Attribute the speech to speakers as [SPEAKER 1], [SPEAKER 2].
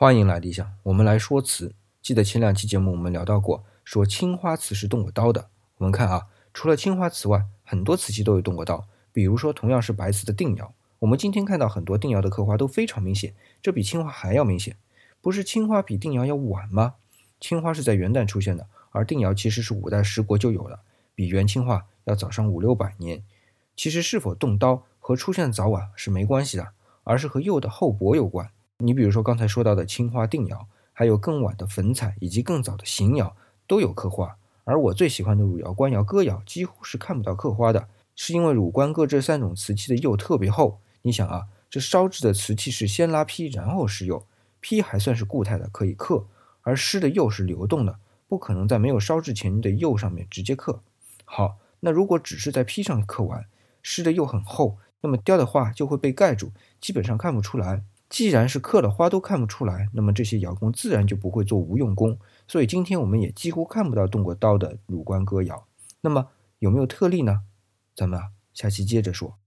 [SPEAKER 1] 欢迎来理想，我们来说词。记得前两期节目我们聊到过，说青花瓷是动过刀的。我们看啊，除了青花瓷外，很多瓷器都有动过刀。比如说，同样是白瓷的定窑，我们今天看到很多定窑的刻花都非常明显，这比青花还要明显。不是青花比定窑要晚吗？青花是在元代出现的，而定窑其实是五代十国就有了，比元青花要早上五六百年。其实是否动刀和出现早晚是没关系的，而是和釉的厚薄有关。你比如说刚才说到的青花定窑，还有更晚的粉彩以及更早的邢窑都有刻花，而我最喜欢的汝窑、官窑、哥窑几乎是看不到刻花的，是因为汝官哥这三种瓷器的釉特别厚。你想啊，这烧制的瓷器是先拉坯，然后施釉，坯还算是固态的，可以刻，而施的釉是流动的，不可能在没有烧制前的釉上面直接刻。好，那如果只是在坯上刻完，施的釉很厚，那么雕的画就会被盖住，基本上看不出来。既然是刻了花都看不出来，那么这些窑工自然就不会做无用功。所以今天我们也几乎看不到动过刀的汝官哥窑。那么有没有特例呢？咱们下期接着说。